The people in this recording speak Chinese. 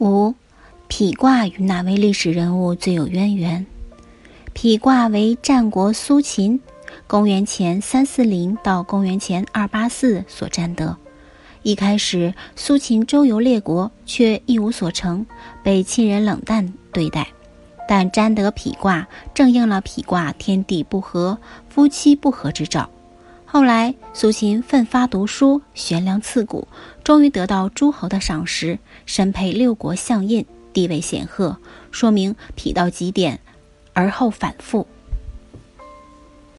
五，否卦与哪位历史人物最有渊源？否卦为战国苏秦（公元前三四零到公元前二八四）所占得。一开始，苏秦周游列国，却一无所成，被亲人冷淡对待。但占得否卦，正应了否卦天地不和、夫妻不和之兆。后来，苏秦奋发读书，悬梁刺股，终于得到诸侯的赏识，身配六国相印，地位显赫，说明痞到极点。而后反复。